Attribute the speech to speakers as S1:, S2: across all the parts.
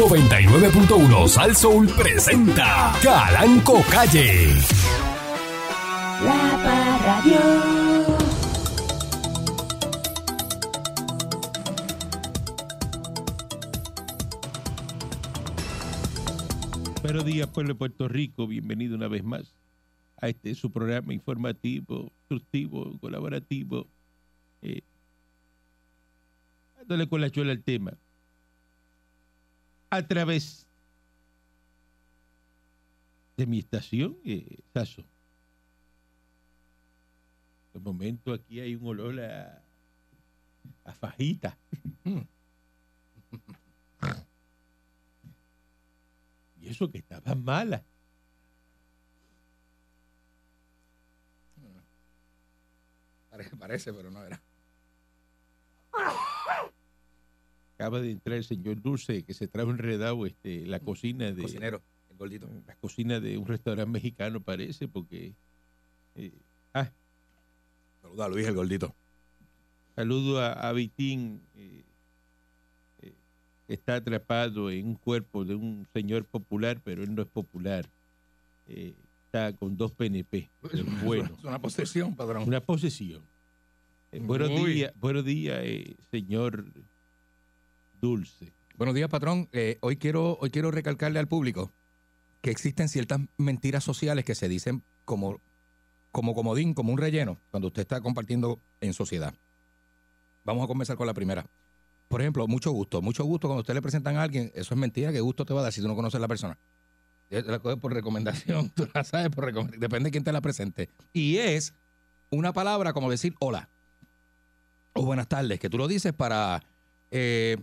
S1: 99.1 Sal Soul presenta Calanco Calle.
S2: La Parradio.
S3: Buenos días, pueblo de Puerto Rico. Bienvenido una vez más a este su programa informativo, instructivo, colaborativo. Eh, dándole con la chola al tema. A través de mi estación, eh, Saso. De momento aquí hay un olor a, a fajita. y eso que estaba mala.
S4: Parece, parece, pero no era.
S3: Acaba de entrar el señor Dulce que se trajo enredado este, la cocina de
S4: Cocinero, el gordito.
S3: la cocina de un restaurante mexicano parece porque eh, ah,
S4: Saluda a Luis, el gordito.
S3: saludo a, a Vitín eh, eh, está atrapado en un cuerpo de un señor popular pero él no es popular Eh, está con dos PNP bueno
S4: Es una posesión, padrón.
S3: una posesión buenos días buenos días señor Dulce
S4: Buenos días, patrón. Eh, hoy, quiero, hoy quiero recalcarle al público que existen ciertas mentiras sociales que se dicen como, como comodín, como un relleno, cuando usted está compartiendo en sociedad. Vamos a comenzar con la primera. Por ejemplo, mucho gusto. Mucho gusto cuando usted le presentan a alguien, eso es mentira. ¿Qué gusto te va a dar si tú no conoces a la persona? Eh, La coges por recomendación, tú la sabes por recome- depende de quién te la presente. Y es una palabra como decir hola o buenas tardes, que tú lo dices para... eh,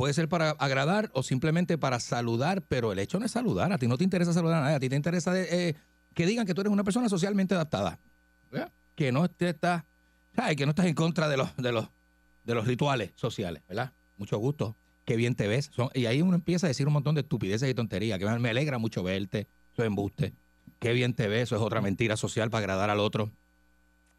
S4: Puede ser para agradar o simplemente para saludar, pero el hecho no es saludar. A ti no te interesa saludar a nadie. A ti te interesa eh, que digan que tú eres una persona socialmente adaptada. ¿verdad? Que no te estás, ¿sabes? Que no estás en contra de los, de los, de los rituales sociales, ¿verdad? Mucho gusto. Qué bien te ves. Son- y ahí uno empieza a decir un montón de estupideces y tonterías. Que me- me alegra mucho verte. Eso es embuste. Qué bien te ves. Eso es otra mentira social para agradar al otro.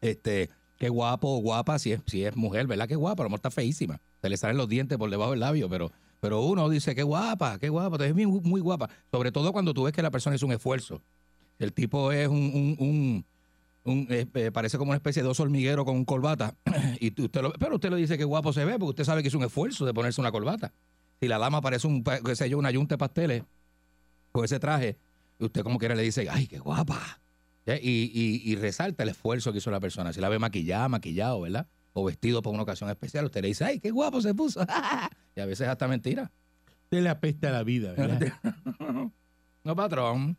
S4: Este, qué guapo guapa si es, si es mujer, ¿verdad? Qué guapa, a lo mejor está feísima. Se le salen los dientes por debajo del labio, pero, pero uno dice, qué guapa, qué guapa, ves muy, muy guapa. Sobre todo cuando tú ves que la persona es un esfuerzo. El tipo es un, un- un- un, eh, eh, parece como una especie de oso hormiguero con corbata. y usted lo- pero usted lo dice que guapo se ve, porque usted sabe que es un esfuerzo de ponerse una corbata. Si la dama parece un, qué sé yo, una yunta de pasteles con ese traje, usted como quiera le dice, ay, qué guapa. Y, y- y resalta el esfuerzo que hizo la persona. Si la ve maquillada, maquillado, ¿verdad? O vestido para una ocasión especial, usted le dice, ay, qué guapo se puso. y a veces hasta mentira.
S3: usted le apesta la vida ¿verdad?
S4: no, patrón.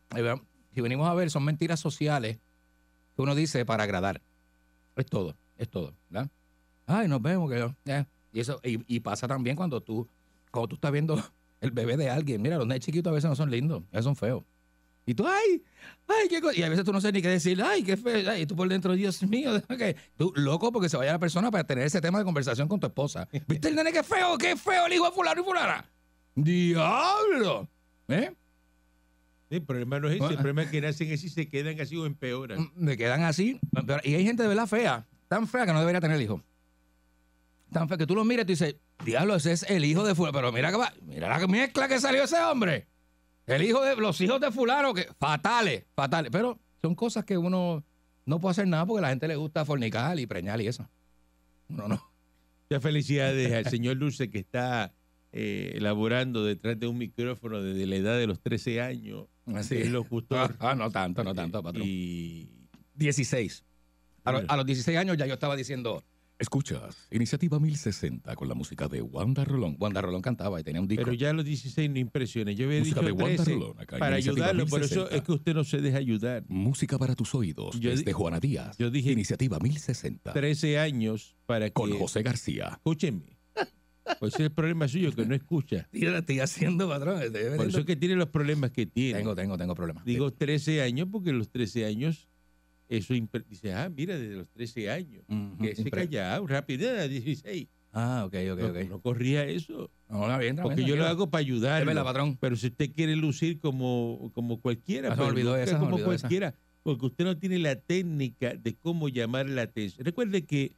S4: Si venimos a ver, son mentiras sociales que uno dice para agradar. Es todo, es todo, ¿verdad? Ay, nos vemos, que yo. eh. Y eso, y, y pasa también cuando tú, cuando tú estás viendo el bebé de alguien. Mira, los nenes chiquitos a veces no son lindos, a veces son feos. Y tú, ay, ay, qué cosa. Y a veces tú no sabes ni qué decir, ay, qué feo. Ay, y tú por dentro, Dios mío, ¿qué? tú loco porque se vaya la persona para tener ese tema de conversación con tu esposa. ¿Viste el nene qué feo, qué feo el hijo de fulano y fulana? ¡Diablo! ¿Eh?
S3: Sí, el problema no es ese, el problema es que nacen así, se quedan así o empeoran.
S4: Me quedan así. y hay gente de verdad fea, tan fea que no debería tener hijo. Tan fea que tú lo miras y tú dices, diablo, ese es el hijo de fulano. Pero mira que va, mira la mezcla que salió ese hombre. El hijo de, los hijos de fulano, que fatales, fatales. Pero son cosas que uno no puede hacer nada porque a la gente le gusta fornicar y preñar y eso. No, no.
S3: Muchas felicidades al señor Dulce que está eh, elaborando detrás de un micrófono desde la edad de los 13 años.
S4: Así
S3: Es
S4: es.
S3: locutor.
S4: Ah, no tanto, no tanto, patrón.
S3: Y
S4: 16. A, lo- a los 16 años ya yo estaba diciendo, escuchas, Iniciativa 1060 con la música de Wanda Rolón. Wanda Rolón cantaba y tenía un disco.
S3: pero ya los 16 no impresiona. Yo había
S4: Música
S3: dicho
S4: de Wanda
S3: 13
S4: Rolón, acá
S3: para ayudarlo, por eso
S4: 1060.
S3: es que usted no se deja ayudar.
S4: Música para tus oídos,
S3: Yo
S4: desde Juana Díaz.
S3: yo dije-
S4: Iniciativa 1060
S3: 13 años para que...
S4: con José García.
S3: Escúcheme. Pues ese es el problema suyo, que no escucha.
S4: Yo lo estoy haciendo, patrón.
S3: Por eso es que tiene los problemas que tiene.
S4: Tengo, tengo, tengo problemas.
S3: Digo 13 años porque los 13 años, eso dice, ah, mira, desde los 13 años. Que se callado, rápido, a 16.
S4: Ah, ok, ok,
S3: No,
S4: ok.
S3: no corría eso.
S4: No, está bien, está
S3: Porque
S4: bien,
S3: yo lo hago para
S4: verdad, patrón.
S3: Pero si usted quiere lucir como, como cualquiera,
S4: Ah,
S3: pues,
S4: olvidó esa,
S3: como
S4: olvidó esa.
S3: cualquiera, porque usted no tiene la técnica de cómo llamar la atención. Recuerde que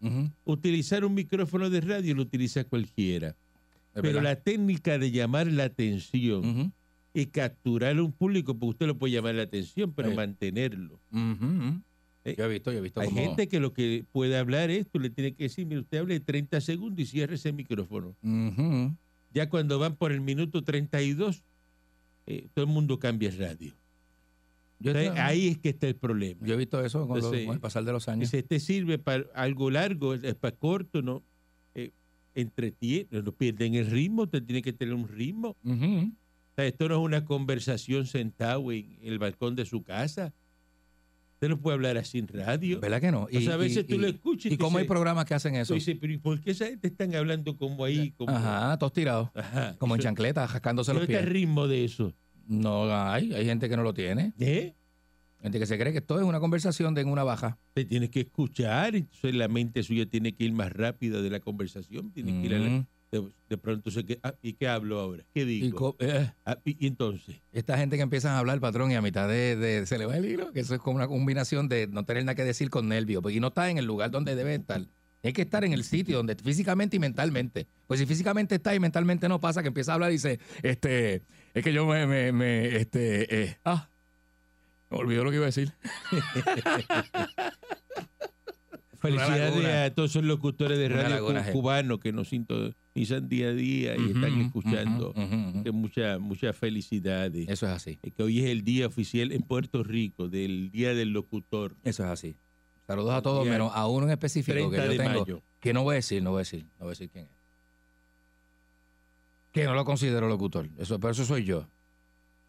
S3: utilizar un micrófono de radio lo utiliza cualquiera. Pero
S4: verdad.
S3: la técnica de llamar la atención y capturar a un público, porque usted lo puede llamar la atención, pero
S4: Sí.
S3: mantenerlo. Eh,
S4: Yo he visto, yo he visto
S3: Hay
S4: como-
S3: gente que lo que puede hablar es, tú le tienes que decir, mire, usted hable 30 segundos y cierre ese micrófono. Ya cuando van por el minuto 32, eh, todo el mundo cambia el radio.
S4: Yo,
S3: Entonces,
S4: he-
S3: ahí es que está el problema.
S4: yo he visto eso con, lo-
S3: Entonces,
S4: con el pasar de los años.
S3: Dice, este sirve para algo largo, es para corto, ¿no? Eh, entretiene, no pierden el ritmo, usted tiene que tener un ritmo.
S4: Ujú.
S3: O sea, esto no es una conversación sentado en el balcón de su casa. Usted no puede hablar así en radio.
S4: ¿Verdad que no?
S3: O sea, a veces tú lo escuchas y
S4: ¿Y cómo hay programas que hacen
S3: Tú
S4: eso?
S3: dices, pero ¿y por qué esa gente están hablando como ahí? Como,
S4: Ajá, todos tirados.
S3: Ajá.
S4: Como en
S3: Eso-
S4: chancletas, jascándose los
S3: ¿Dónde está el
S4: pies.
S3: ritmo de eso?
S4: No hay, hay gente que no lo tiene.
S3: ¿Eh?
S4: Gente que se cree que esto es una conversación de en una baja.
S3: Te tienes que escuchar, entonces la mente suya tiene que ir más rápida de la conversación, tiene que ir a la-. De, pronto se que, ah, ¿y qué hablo ahora? ¿Qué digo?
S4: eh,
S3: Ah, y, y entonces,
S4: esta gente que empiezan a hablar, patrón, y a mitad de, de- se le va el hilo, que eso es como una combinación de no tener nada que decir con nervios, porque no está en el lugar donde debe estar. Hay que estar en el sitio donde físicamente y mentalmente. Pues si físicamente está y mentalmente no pasa, que empieza a hablar y dice, este, es que yo me, me, me, este, eh, ah, me olvidó lo que iba a decir.
S3: felicidades a todos esos locutores de radio cubanos que nos sintonizan día a día y están escuchando. Que muchas muchas felicidades.
S4: Eso es así.
S3: Eh, Que hoy es el día oficial en Puerto Rico del Día del Locutor.
S4: Eso es así. Saludos a todos, menos a uno en específico
S3: 30
S4: que yo tengo.
S3: mayo.
S4: Que no voy a decir, no voy a decir, no voy a decir quién es. Que no lo considero locutor. Eso, pero eso soy yo.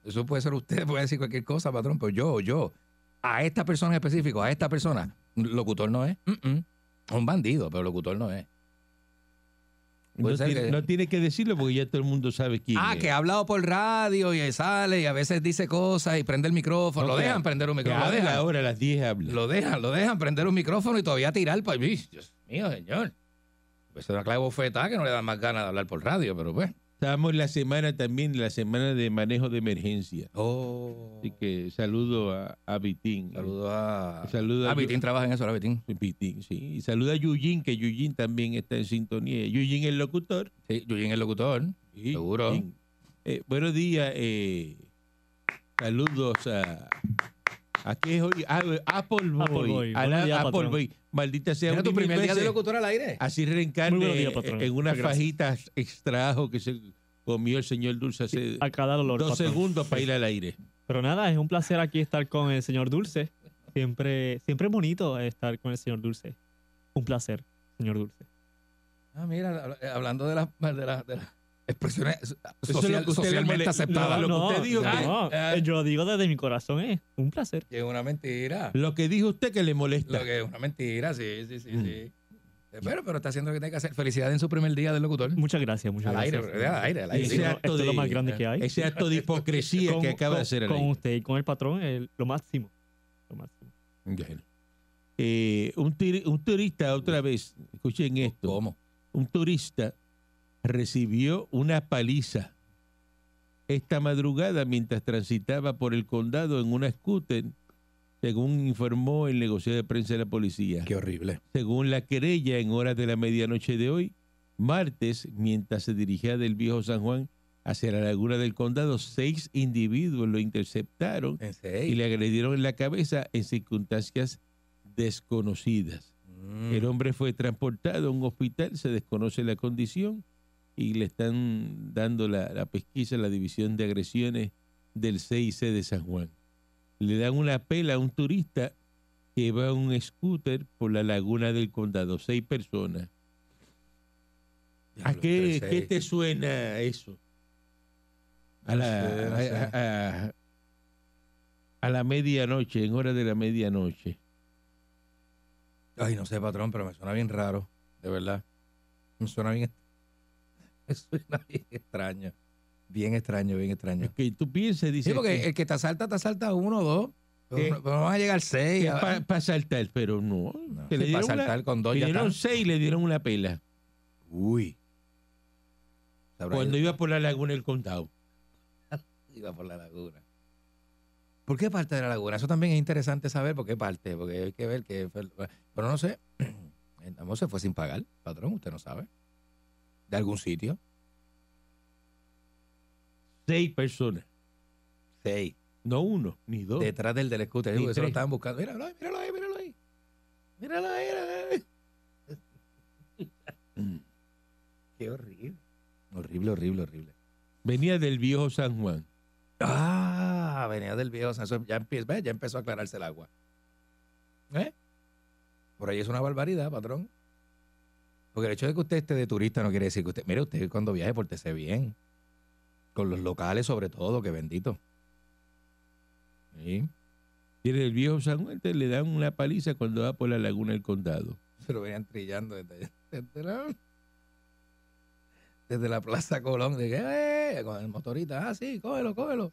S4: Eso puede ser usted, puede decir cualquier cosa, patrón, pero yo, yo, a esta persona en específico, a esta persona, locutor no es. Mm, mm. Un bandido, pero locutor no es.
S3: No tiene,
S4: que-
S3: no tiene que decirlo porque ya todo el mundo sabe quién
S4: Ah,
S3: es.
S4: que ha hablado por radio y sale y a veces dice cosas y prende el micrófono.
S3: No,
S4: lo dejan prender un micrófono.
S3: Habla ahora a las 10 habla.
S4: lo dejan, lo dejan prender un micrófono y todavía tirar para Dios mío, señor. Pues es una clave bofetada que no le dan más ganas de hablar por radio, pero pues.
S3: Estábamos en la semana también, la semana de manejo de emergencia.
S4: Oh.
S3: Así que saludo a, a Vitín.
S4: Saludos a.
S3: Saludo a
S4: Ah, Vitín trabaja en eso, ahora Vitín.
S3: Vitín, sí. Y saluda a Yuyin, que Yuyin también está en sintonía. Yuyin el locutor.
S4: Sí, Yuyin el locutor.
S3: Sí,
S4: Seguro.
S3: Eh, buenos días. eh, saludos a. ¿A qué es hoy? Ah, Apple Boy.
S5: Apple Boy.
S3: A la-
S5: Buenos días,
S3: Apple
S5: patrón.
S3: Boy. Maldita sea
S4: Era tu
S3: un mil
S4: primer día de locutor al aire.
S3: Así reencarne
S5: patrón.
S3: en unas
S5: gracias.
S3: fajitas extra ajo que se comió el señor Dulce hace
S5: Acá da olor.
S3: dos
S5: patrón.
S3: segundos para ir al aire.
S5: Pero nada, es un placer aquí estar con el señor Dulce. Siempre, siempre es bonito estar con el señor Dulce. Un placer, señor Dulce.
S4: Ah, mira, hablando de las de las- de las expresiones
S3: es
S4: social-
S3: lo que usted le
S4: socialmente
S3: molesta.
S4: aceptadas.
S3: lo que usted dijo que-
S5: no,
S4: Ah.
S5: yo lo digo desde mi corazón, es un placer.
S4: Que es una mentira.
S3: Lo que dijo usted que le molesta.
S4: Lo que es una mentira, sí, sí, sí,
S3: Mm.
S4: sí. Pero, pero está haciendo lo que tiene que hacer. Felicidades en su primer día del locutor.
S5: Muchas gracias, muchas
S4: Al aire,
S5: gracias.
S4: al aire, al aire.
S3: Ese acto
S5: esto es lo
S3: de-
S5: más grande que hay.
S3: Ese acto de hipocresía
S5: Con-
S3: que acaba
S5: con-
S3: de hacer
S5: Con
S3: aire.
S5: usted y con el patrón, el- lo máximo. Lo máximo.
S3: Bueno. Eh, un, un turista, otra vez, escuchen esto.
S4: ¿Cómo?
S3: Un turista recibió una paliza esta madrugada mientras transitaba por el condado en una scooter, según informó el negociado de prensa de la policía.
S4: Qué horrible.
S3: Según la querella, en horas de la medianoche de hoy, martes, mientras se dirigía del viejo San Juan hacia la laguna del condado, seis individuos lo interceptaron y le agredieron en la cabeza en circunstancias desconocidas.
S4: Mm.
S3: El hombre fue transportado a un hospital, se desconoce la condición y le están dando la, la pesquisa a la División de Agresiones del CIC de San Juan. Le dan una pela a un turista que va en un scooter por la laguna del condado, seis personas. ¿A qué, qué te suena eso? A la, a- a- a la medianoche, en hora de la medianoche.
S4: Ay, no sé, patrón, pero me suena bien raro. De verdad. Me suena bien. Suena bien extraño. Bien extraño, bien extraño.
S3: Es que tú piensas, dices,
S4: Sí, porque el que te asalta, te asalta uno o dos. No- pero no van a llegar seis.
S3: para saltar, pero no.
S4: No,
S3: que le
S4: para
S3: dieron una-
S4: saltar con dos
S3: le dieron seis y le dieron una pela.
S4: Uy.
S3: Cuando iba por la laguna del condado.
S4: Iba por la laguna. ¿Por qué parte de la laguna? Eso también es interesante saber por qué parte, porque hay que ver que... fue- Pero no sé, el amor se fue sin pagar, patrón, usted no sabe. ¿De algún sitio?
S3: seis personas.
S4: Seis.
S3: No uno, ni dos.
S4: Detrás del del scooter.
S3: Ni
S4: Eso lo estaban buscando. Míralo ahí, míralo ahí, míralo ahí. Míralo ahí, míralo ahí. Qué horrible. Horrible, horrible, horrible.
S3: Venía del viejo San Juan.
S4: Ah, venía del viejo. San- eso ya, empieza, ya empezó a aclararse el agua. ¿Eh? Por ahí es una barbaridad, patrón. Porque el hecho de que usted esté de turista no quiere decir que usted. Mire, usted cuando viaje, pórtese bien. Con los locales, sobre todo, que bendito. Sí.
S3: Tiene el viejo San Juan, le dan una paliza cuando va por la laguna del condado.
S4: Se lo venían trillando desde, desde la, desde la Plaza Colón. De que, "Eh", con el motorista. Ah, sí, cógelo, cógelo.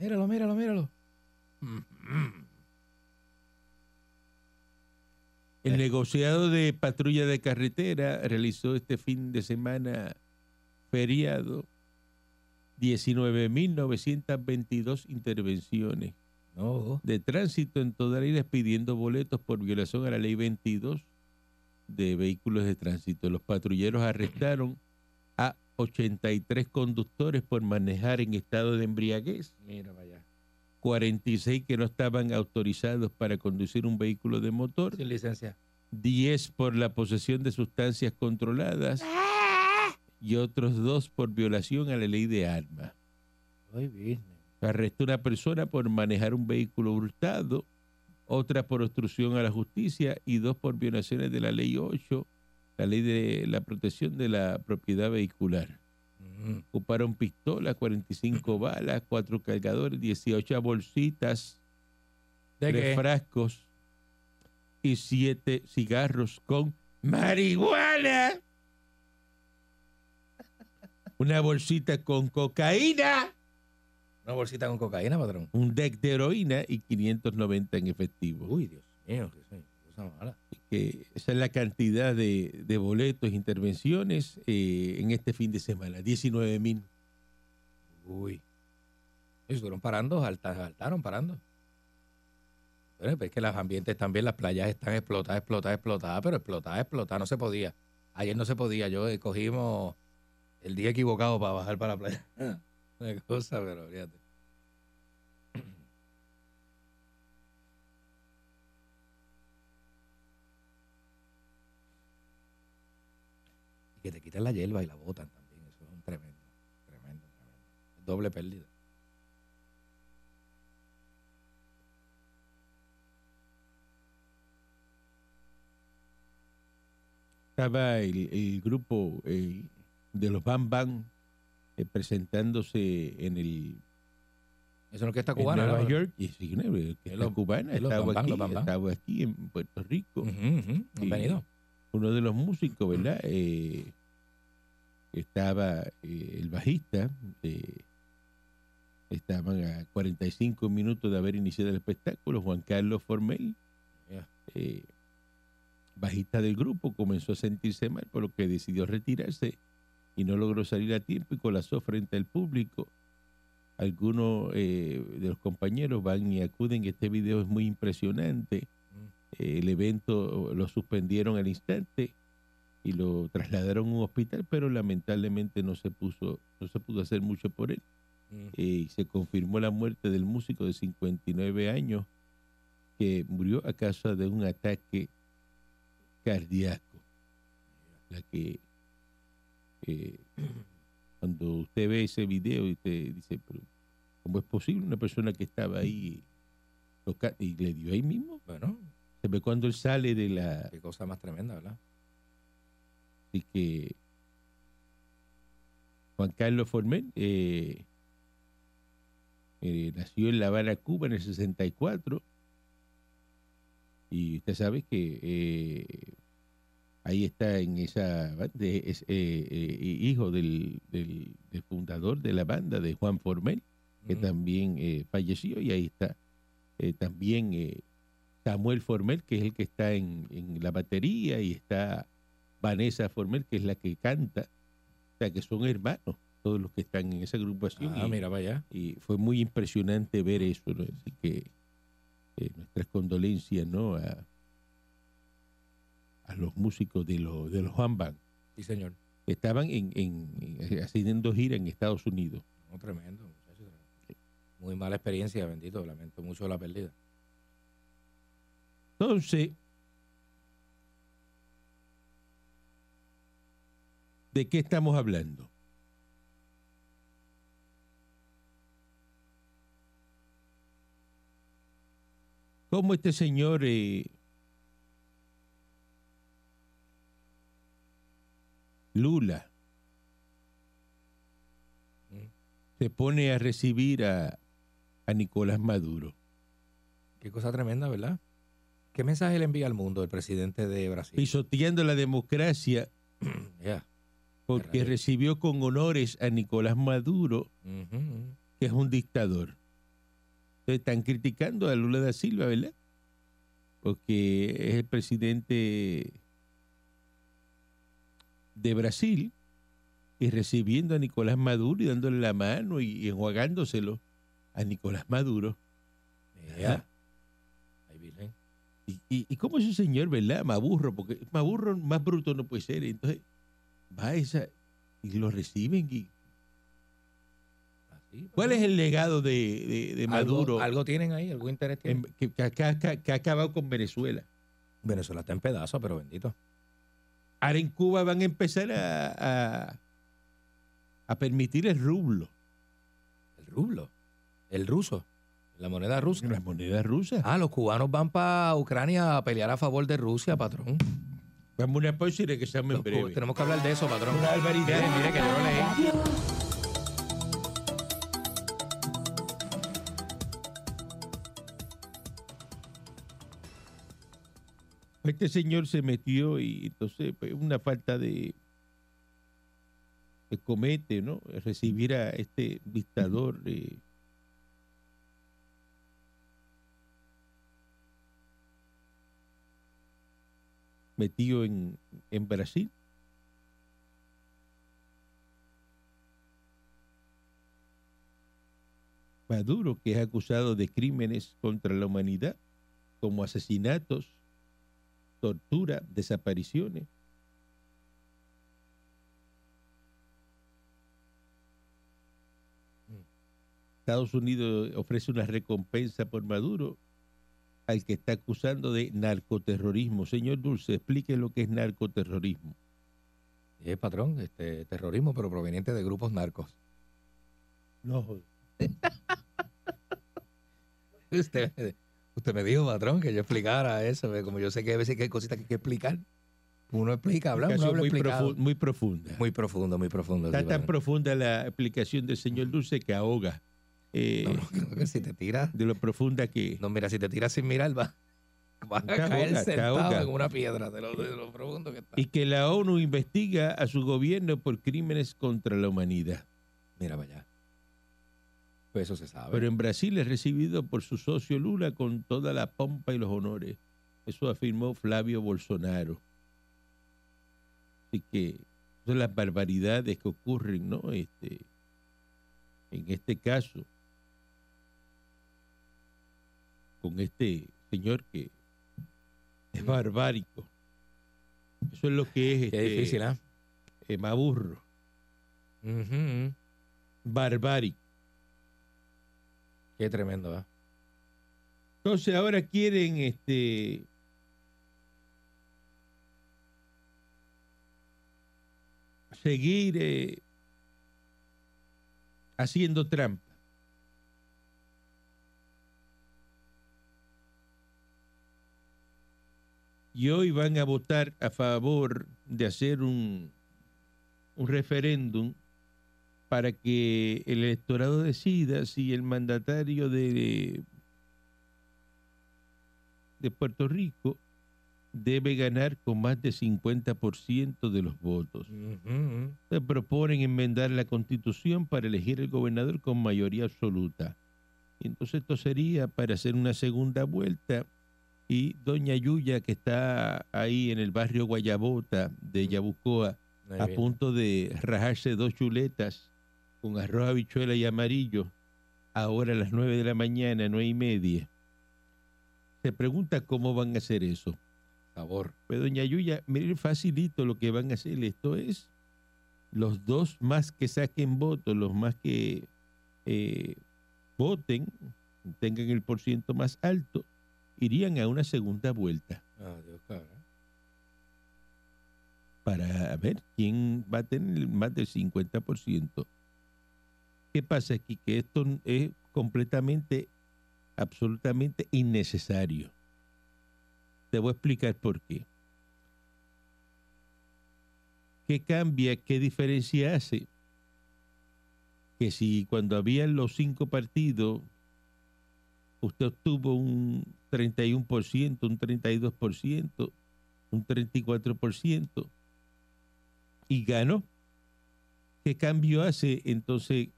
S4: Míralo, míralo, míralo.
S3: El negociado de patrulla de carretera realizó este fin de semana feriado 19.922 intervenciones
S4: No.
S3: de tránsito en toda la isla pidiendo boletos por violación a la ley 22 de vehículos de tránsito. Los patrulleros arrestaron a 83 conductores por manejar en estado de embriaguez,
S4: Mira allá.
S3: 46 que no estaban autorizados para conducir un vehículo de motor,
S4: Sin licencia.
S3: 10 por la posesión de sustancias controladas y otros dos por violación a la ley de armas. Arrestó una persona por manejar un vehículo hurtado, otra por obstrucción a la justicia y dos por violaciones de la ley 8, la ley de la protección de la propiedad vehicular. Ocuparon pistolas, 45 balas, cuatro cargadores, 18 bolsitas,
S4: ¿De qué?
S3: frascos y siete cigarros con marihuana. Una bolsita con cocaína,
S4: Una bolsita con cocaína, patrón.
S3: un deck de heroína y 590 en efectivo.
S4: Uy, Dios mío, qué qué
S3: que esa es la cantidad de, de boletos intervenciones eh, en este fin de semana, 19 mil.
S4: Uy. Estuvieron parando, salta- saltaron parando. Bueno, pues es que los ambientes también, las playas están explotadas, explotadas, explotadas, pero explotadas, explotadas, no se podía. Ayer no se podía, yo eh, cogimos el día equivocado para bajar para la playa. Una cosa, pero fíjate. Que te quitan la hierba y la botan también, eso es un tremendo, tremendo, tremendo. Doble pérdida.
S3: Estaba el, el grupo eh, de los Bam Bam eh, presentándose en el
S4: Eso es lo que está
S3: en
S4: cubana.
S3: Nueva
S4: ¿no?
S3: York. Y sí, cubana, estaba aquí,
S4: Bam Bam.
S3: aquí en Puerto Rico.
S4: Han
S3: Sí.
S4: venido.
S3: Uno de los músicos, ¿verdad? Eh, estaba eh, el bajista. eh, estaban a 45 minutos de haber iniciado el espectáculo. Juan Carlos Formel, eh, bajista del grupo, comenzó a sentirse mal, por lo que decidió retirarse y no logró salir a tiempo y colapsó frente al público. Algunos de los compañeros van y acuden. Este video es muy impresionante. El evento lo suspendieron al instante y lo trasladaron a un hospital, pero lamentablemente no se puso, no se pudo hacer mucho por él.
S4: Mm.
S3: Eh, y se confirmó la muerte del músico de 59 años que murió a causa de un ataque cardíaco. La que eh, cuando usted ve ese video y usted dice, pero ¿cómo es posible una persona que estaba ahí y le dio ahí mismo?
S4: Bueno,
S3: Se ve cuando él sale de la...
S4: qué cosa más tremenda, ¿verdad?
S3: Así que Juan Carlos Formel eh, eh, nació en La Habana, Cuba, en el 64. Y usted sabe que eh, ahí está en esa es eh, hijo del, del- del fundador de la banda, de Juan Formel, que también falleció. Y ahí está también eh, Samuel Formel, que es el que está en, en la batería, y está Vanessa Formel, que es la que canta. O sea, que son hermanos, todos los que están en esa agrupación.
S4: Ah,
S3: y,
S4: mira, vaya.
S3: y fue muy impresionante ver eso. ¿no? Así que eh, nuestras condolencias ¿no? a, a los músicos de, los de los Juan Band.
S4: Sí, señor.
S3: estaban en, en- en- haciendo gira en Estados Unidos.
S4: No, tremendo, muchacho, tremendo. Muy mala experiencia, bendito. Lamento mucho la pérdida.
S3: Entonces, ¿de qué estamos hablando? ¿Cómo este señor eh, Lula se pone a recibir a, a Nicolás Maduro?
S4: Qué cosa tremenda, ¿verdad? ¿Qué mensaje le envía al mundo el presidente de Brasil?
S3: Pisoteando la democracia
S4: Ya.
S3: porque recibió con honores a Nicolás Maduro, que es un dictador. Entonces, están criticando a Lula da Silva, ¿verdad? Porque es el presidente de Brasil y recibiendo a Nicolás Maduro y dándole la mano y, y enjuagándoselo a Nicolás Maduro.
S4: Ya.
S3: Y, y, y cómo ese señor, ¿verdad? Maburro, porque Maburro más bruto no puede ser. Entonces va a esa y lo reciben. Y, ¿Cuál
S4: pues,
S3: es el legado de, de- de Maduro
S4: ¿Algo, algo tienen ahí? ¿Algo interés tienen?
S3: en- que, que ha- que ha- que ha acabado con Venezuela?
S4: Venezuela está en pedazos, pero bendito.
S3: Ahora en Cuba van a empezar a, a, a permitir el rublo,
S4: El rublo. El ruso. La moneda rusa.
S3: las monedas rusas.
S4: Ah, los cubanos van para Ucrania a pelear a favor de Rusia, patrón.
S3: Vamos a una pausa y regresamos en breve.
S4: tenemos que hablar de eso, patrón.
S3: Una barbaridad.
S4: Mire que yo lo leí.
S3: Este señor se metió y entonces pues, una falta de que comete, ¿no? Recibir a este dictador eh, metido en, en Brasil. Maduro, que es acusado de crímenes contra la humanidad, como asesinatos, tortura, desapariciones. Estados Unidos ofrece una recompensa por Maduro al que está acusando de narcoterrorismo. Señor Dulce, explique lo que es narcoterrorismo.
S4: Eh, patrón, este terrorismo, pero proveniente de grupos narcos.
S3: No,
S4: Usted, usted me dijo, patrón, que yo explicara eso. ve, Como yo sé que a veces hay cositas que hay que explicar. Uno explica, habla, uno habla
S3: muy, profu- muy profunda.
S4: Muy profundo, muy profundo.
S3: Está
S4: sí,
S3: tan
S4: patrón.
S3: profunda la explicación del señor Dulce que ahoga. Eh,
S4: No, no, creo que si te tiras,
S3: De lo profunda que...
S4: no, mira, si te tiras sin mirar, va, vas a caer sentado en una piedra de lo, de lo profundo que está.
S3: Y que la ONU investiga a su gobierno por crímenes contra la humanidad.
S4: Mira allá. Pues eso se sabe.
S3: Pero en Brasil es recibido por su socio Lula con toda la pompa y los honores. Eso afirmó Flavio Bolsonaro. Así que son las barbaridades que ocurren, ¿no? Este, en este caso, con este señor que es barbárico. Eso es lo que es
S4: Qué
S3: este,
S4: difícil, ¿ah?
S3: eh, Maburro,
S4: Ujú.
S3: barbárico.
S4: Qué tremendo, ¿ah?
S3: Entonces ahora quieren este seguir eh, haciendo trampa. Y hoy van a votar a favor de hacer un, un referéndum para que el electorado decida si el mandatario de, de Puerto Rico debe ganar con más de 50% de los votos. Se proponen enmendar la constitución para elegir el gobernador con mayoría absoluta. Entonces esto sería para hacer una segunda vuelta y doña Yuya, que está ahí en el barrio Guayabota de Yabucoa,
S4: Muy
S3: a
S4: bien.
S3: punto de rajarse dos chuletas con arroz, habichuela y amarillo, ahora a las nueve de la mañana, nueve y media. Se pregunta cómo van a hacer eso.
S4: Sabor.
S3: Pues doña Yuya, miren facilito lo que van a hacer. Esto es los dos más que saquen votos, los más que eh, voten, tengan el porciento más alto, irían a una segunda vuelta
S4: Adiós, cara.
S3: para ver quién va a tener más del 50%. ¿Qué pasa aquí? Que esto es completamente, absolutamente innecesario. Te voy a explicar por qué. ¿Qué cambia? ¿Qué diferencia hace? Que si cuando habían los cinco partidos, usted obtuvo un 31%, un 32%, un 34% y ganó, ¿qué cambio hace entonces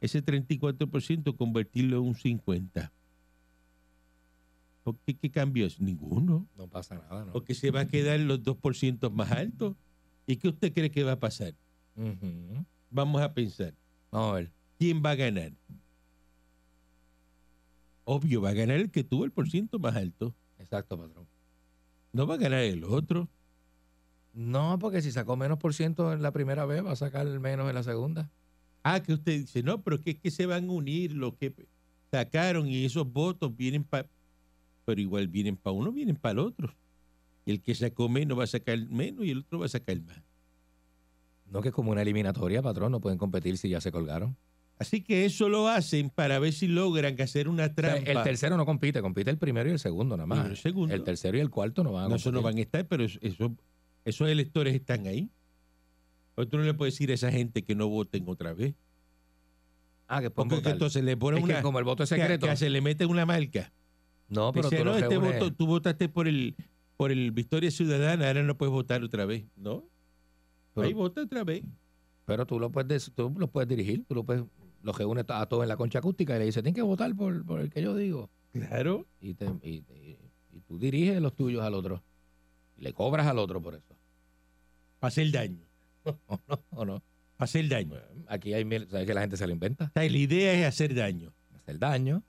S3: ese 34% convertirlo en un 50%? ¿Por qué, ¿Qué cambio es? Ninguno.
S4: No pasa nada, ¿no?
S3: Porque se va a quedar los 2% más altos. ¿Y qué usted cree que va a pasar? Vamos a pensar.
S4: Vamos a ver.
S3: ¿Quién va a ganar? Obvio, va a ganar el que tuvo el por ciento más alto.
S4: Exacto, patrón.
S3: No va a ganar el otro.
S4: No, porque si sacó menos por ciento en la primera vez, va a sacar menos en la segunda.
S3: Ah, que usted dice, no, pero que es que se van a unir los que sacaron y esos votos vienen para... Pero igual vienen para uno, vienen para el otro. Y el que sacó menos va a sacar menos y el otro va a sacar más.
S4: No que es como una eliminatoria, patrón, no pueden competir si ya se colgaron.
S3: Así que eso lo hacen para ver si logran hacer una
S4: O sea,
S3: trampa.
S4: el tercero no compite, compite el primero y el segundo nada más.
S3: El segundo.
S4: El tercero y el cuarto no van a
S3: No, eso no van a estar, pero eso, eso- esos electores están ahí. Otro no le puede decir a esa gente que no voten otra vez.
S4: Ah, que
S3: Porque
S4: votar.
S3: entonces le ponen
S4: Es que
S3: una...
S4: como el voto es
S3: que-
S4: secreto.
S3: que se le mete una marca.
S4: No, pero
S3: Dice,
S4: tú
S3: no, este voto, tú votaste por el por el Victoria Ciudadana, ahora no puedes votar otra vez. No,
S4: pero,
S3: ahí vota otra vez.
S4: pero tú lo puedes, des- tú lo puedes dirigir, tú lo puedes, los reúnes a todos en la concha acústica y le dices, tienes que votar por, por el que yo digo.
S3: Claro.
S4: Y, te, y, y- y tú diriges los tuyos al otro. Y le cobras al otro por eso.
S3: Para hacer daño.
S4: ¿O no? ¿O no?
S3: Para hacer daño.
S4: Aquí hay mil, sabes que la gente se lo inventa.
S3: O sea, la idea es hacer daño.
S4: Hacer daño.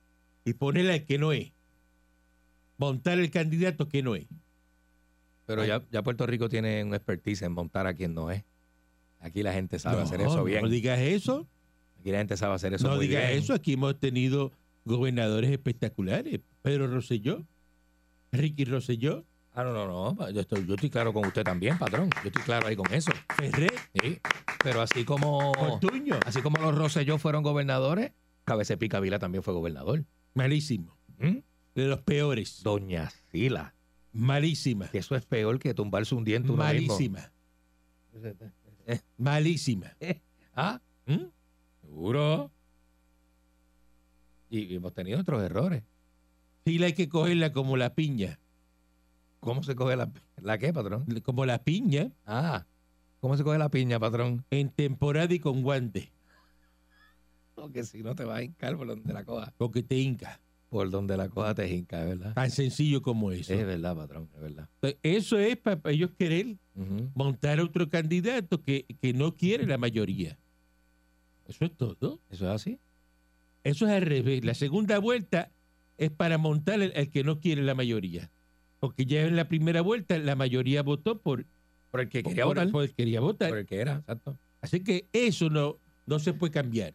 S3: Y ponerle al que no es. Montar el candidato que no es.
S4: Pero ya, ya Puerto Rico tiene un expertise en montar a quien no es. Aquí la gente sabe
S3: no,
S4: hacer eso bien.
S3: No digas eso.
S4: Aquí la gente sabe hacer eso
S3: no
S4: muy bien.
S3: eso. Aquí hemos tenido gobernadores espectaculares. Pedro Rosselló, Ricky Rosselló,
S4: Ah, no, no, no. Yo estoy, yo estoy claro con usted también, patrón. Yo estoy claro ahí con eso.
S3: Ferrer,
S4: Sí. Pero así como,
S3: Ortuño.
S4: así como los Rosselló fueron gobernadores, Pica Vila también fue gobernador.
S3: Malísimo.
S4: ¿Mm?
S3: De los peores.
S4: Doña Sila.
S3: Malísima.
S4: Que eso es peor que tumbarse un diente mismo.
S3: Malísima. Malísima.
S4: ¿Ah? ¿Mm? Seguro. Y, hemos tenido otros errores.
S3: Sí, la hay que cogerla como la piña.
S4: ¿Cómo se coge la, la qué, patrón?
S3: Como la piña
S4: Ah, ¿cómo se coge la piña, patrón?
S3: en temporada y con guante.
S4: Porque si no te vas a hincar por donde la coja.
S3: Porque te hinca.
S4: Por donde la coja te hinca, es verdad.
S3: Tan sencillo como eso.
S4: Es verdad, patrón, es verdad.
S3: Entonces, Eso es para ellos querer
S4: Ujú.
S3: montar otro candidato que, que no quiere la mayoría. Eso es todo.
S4: ¿Eso es así?
S3: Eso es al revés. La segunda vuelta es para montar el, el que no quiere la mayoría. Porque ya en la primera vuelta la mayoría votó por,
S4: Por el que
S3: por,
S4: quería votar.
S3: por el que quería votar.
S4: Por el que era, exacto.
S3: Así que eso no, no se puede cambiar.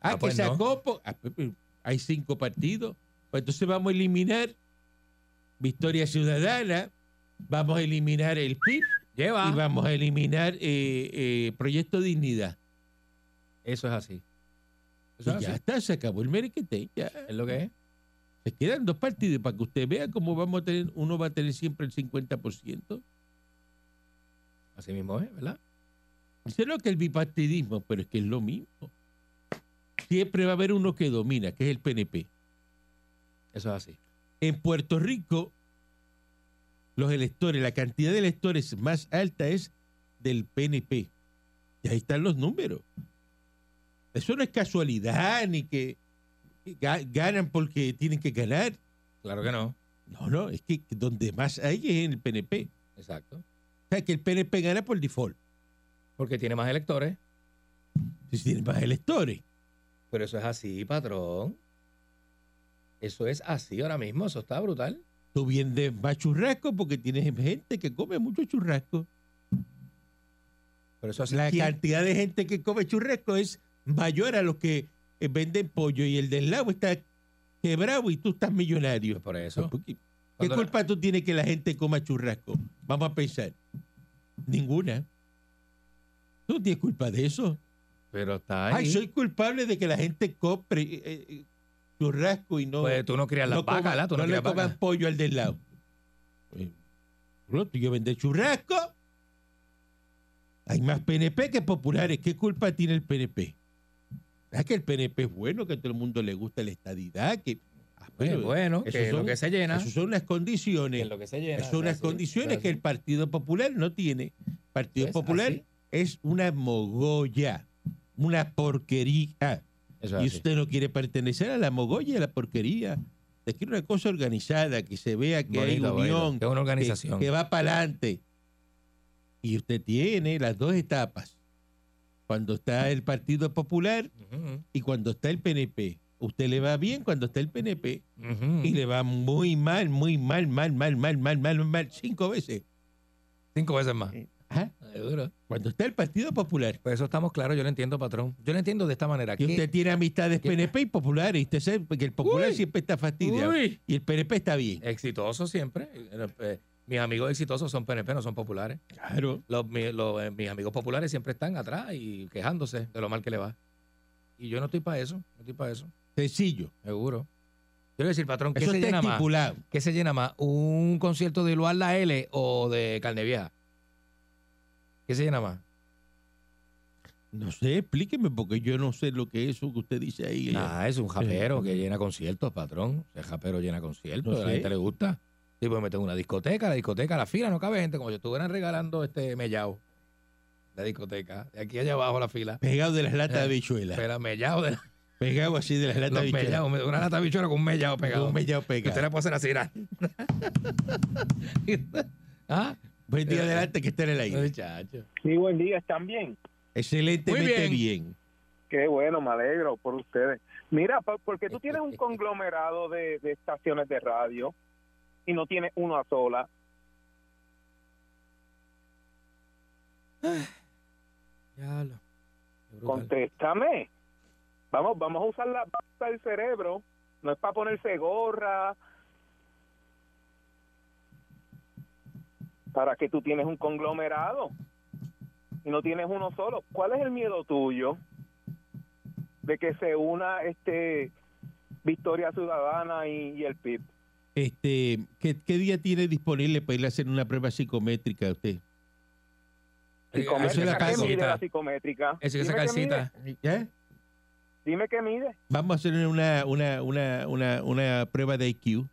S3: Ah,
S4: Ah,
S3: que
S4: pues
S3: sacó. ah, hay cinco partidos. Pues entonces vamos a eliminar Victoria Ciudadana, vamos a eliminar el PIB
S4: Lleva.
S3: y vamos a eliminar eh, eh, Proyecto Dignidad.
S4: Eso es así.
S3: Y
S4: Eso es
S3: ya
S4: así.
S3: está, se acabó el merequete. Ya.
S4: Es lo que es.
S3: Se quedan dos partidos para que usted vea cómo vamos a tener, uno va a tener siempre el 50%.
S4: Así mismo es, ¿verdad?
S3: Dice no que el bipartidismo, pero es que es lo mismo. Siempre va a haber uno que domina, que es el PNP.
S4: Eso es así.
S3: En Puerto Rico, los electores, la cantidad de electores más alta es del PNP. Y ahí están los números. Eso no es casualidad ni que ga- ganan porque tienen que ganar.
S4: Claro que no.
S3: No, no, es que donde más hay es en el PNP.
S4: Exacto.
S3: O sea, que el PNP gana por default.
S4: Porque tiene más electores.
S3: Si tiene más electores.
S4: Pero eso es así, patrón. Eso es así ahora mismo. Eso está brutal.
S3: Tú vendes más churrasco porque tienes gente que come mucho churrasco.
S4: Pero eso es
S3: La
S4: ¿quién?
S3: cantidad de gente que come churrasco es mayor a los que eh, venden pollo y el del lado está quebrado y tú estás millonario.
S4: Por eso.
S3: ¿Por ¿Qué, qué
S4: Cuando la-
S3: culpa tú tienes que la gente coma churrasco? Vamos a pensar. Ninguna. Tú no tienes culpa de eso.
S4: Pero está ahí.
S3: Ay, soy culpable de que la gente compre eh, eh, churrasco y no,
S4: Pues tú no crías las
S3: no,
S4: vacas,
S3: coma-
S4: ¿verdad? Tú no,
S3: no le
S4: vacas.
S3: pollo al del lado. Tú yo vender churrasco. Hay más PNP que populares. ¿Qué culpa tiene el PNP? Es que el PNP es bueno, que a todo el mundo le gusta la estadidad, que ah,
S4: Pues bueno, que es lo
S3: son-
S4: que se llena.
S3: esas son unas
S4: Que
S3: condiciones.
S4: es lo que se llena.
S3: Esas son unas
S4: así,
S3: condiciones
S4: así.
S3: que el Partido Popular no tiene. El Partido
S4: Es
S3: Popular
S4: así.
S3: es una mogolla, una porquería.
S4: Eso
S3: Y
S4: así.
S3: usted no quiere pertenecer a la mogolla, a la porquería. Usted quiere una cosa organizada, que se vea que hay
S4: Bonito, bonito.
S3: unión,
S4: Que una organización.
S3: que va para adelante. Y usted tiene las dos etapas. Cuando está el Partido Popular y cuando está el PNP. Usted le va bien cuando está el PNP y le va muy mal, muy mal, mal, mal, mal, mal, mal, mal, cinco veces.
S4: Cinco veces más. Es duro.
S3: Cuando está el Partido Popular.
S4: Pues eso estamos claros, yo lo entiendo, patrón. Yo lo entiendo de esta manera.
S3: Que
S4: que-
S3: usted tiene amistades
S4: ¿Qué?
S3: PNP y populares. Y usted sabe que el popular
S4: Uy.
S3: siempre está fastidiado.
S4: Uy.
S3: Y el PNP está bien.
S4: Exitoso siempre. Eh, mis amigos exitosos son PNP, no son populares.
S3: Claro.
S4: Los, eh, mis amigos populares siempre están atrás y quejándose de lo mal que le va. Y yo no estoy para eso, no estoy para eso,
S3: Sencillo.
S4: seguro. Quiero decir, patrón, ¿qué
S3: Eso
S4: se llena más? ¿Qué se llena más? ¿Un concierto de Luar La L o de Carne Vieja? ¿Qué se llena más?
S3: No sé, explíqueme, porque yo no sé lo que es eso que usted dice ahí.
S4: Ah, es un japero que llena conciertos, patrón. Ese japero llena conciertos,
S3: No
S4: a la
S3: sé.
S4: gente le gusta. Sí, pues meten una discoteca, la discoteca, la fila no cabe gente, como si estuvieran regalando este mellao. La discoteca, de aquí allá abajo la fila.
S3: Pegado de las latas de
S4: Eh,
S3: habichuela.
S4: Pero mellao de
S3: Pegado así de las latas de
S4: mellaos, una lata de bichuela con un mellao pegado.
S3: Un mellao
S4: Que usted
S3: pegado.
S4: le puede hacer así. ¿Ah?
S3: Buen día adelante que está en el aire.
S4: Muchacho.
S6: Sí, buen día, ¿están bien?
S3: Excelentemente
S4: bien.
S3: bien.
S6: Qué bueno, me alegro por ustedes. Mira, porque tú tienes un conglomerado de, de estaciones de radio y no tienes una sola.
S4: Ya lo.
S6: Contéstame. Vamos, vamos a usar la pasta del cerebro. No es para ponerse gorra. Para que tú tienes un conglomerado y no tienes uno solo. ¿Cuál es el miedo tuyo de que se una este Victoria Ciudadana y, y el PIB?
S3: Este, ¿qué, qué día tiene disponible para ir a hacer una prueba psicométrica a usted?
S6: Psicométrica,
S3: es
S6: ¿qué mide
S4: calcita.
S6: la psicométrica?
S4: Eso hay que
S6: Dime
S4: sacar
S6: qué mide.
S4: cita.
S3: ¿Ya?
S6: Dime qué mide.
S3: Vamos a hacer una, una, una, una, una prueba de IQ.